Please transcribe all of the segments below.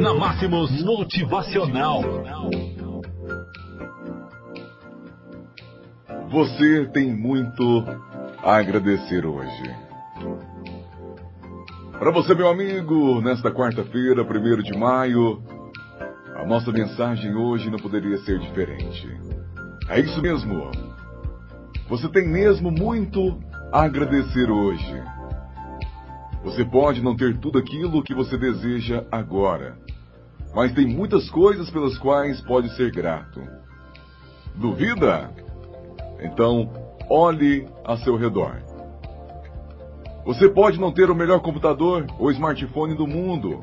Na Máximos Motivacional. Você tem muito a agradecer hoje. Para você, meu amigo, nesta quarta-feira, 1 de maio, a nossa mensagem hoje não poderia ser diferente. É isso mesmo. Você tem mesmo muito a agradecer hoje. Você pode não ter tudo aquilo que você deseja agora, mas tem muitas coisas pelas quais pode ser grato. Duvida? Então, olhe a seu redor. Você pode não ter o melhor computador ou smartphone do mundo,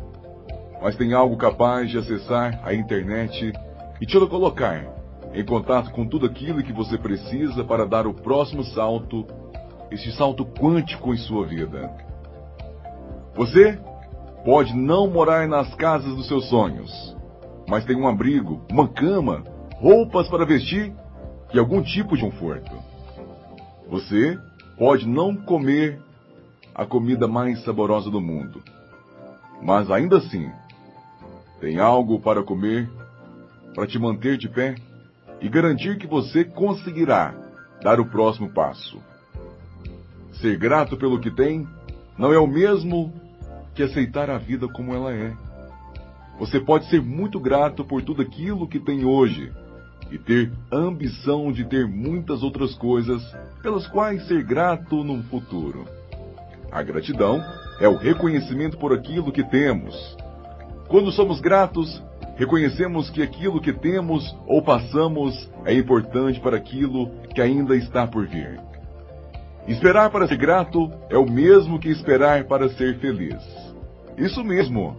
mas tem algo capaz de acessar a internet e te colocar em contato com tudo aquilo que você precisa para dar o próximo salto, este salto quântico em sua vida. Você pode não morar nas casas dos seus sonhos, mas tem um abrigo, uma cama, roupas para vestir e algum tipo de conforto. Você pode não comer a comida mais saborosa do mundo, mas ainda assim tem algo para comer para te manter de pé e garantir que você conseguirá dar o próximo passo. Ser grato pelo que tem não é o mesmo que aceitar a vida como ela é. Você pode ser muito grato por tudo aquilo que tem hoje e ter ambição de ter muitas outras coisas pelas quais ser grato no futuro. A gratidão é o reconhecimento por aquilo que temos. Quando somos gratos, reconhecemos que aquilo que temos ou passamos é importante para aquilo que ainda está por vir. Esperar para ser grato é o mesmo que esperar para ser feliz. Isso mesmo.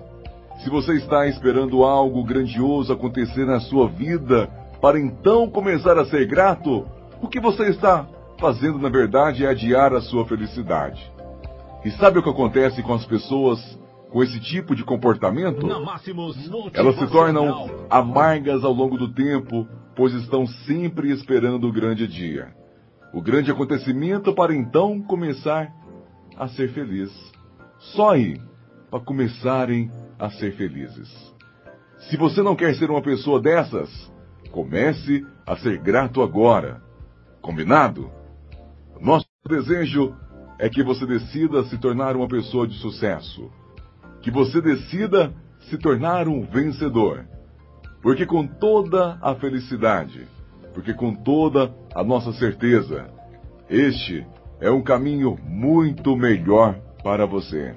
Se você está esperando algo grandioso acontecer na sua vida para então começar a ser grato, o que você está fazendo na verdade é adiar a sua felicidade. E sabe o que acontece com as pessoas com esse tipo de comportamento? Elas se tornam amargas ao longo do tempo, pois estão sempre esperando o grande dia. O grande acontecimento para então começar a ser feliz. Só aí para começarem a ser felizes. Se você não quer ser uma pessoa dessas, comece a ser grato agora. Combinado? Nosso desejo é que você decida se tornar uma pessoa de sucesso. Que você decida se tornar um vencedor. Porque com toda a felicidade, porque com toda a nossa certeza, este é um caminho muito melhor para você.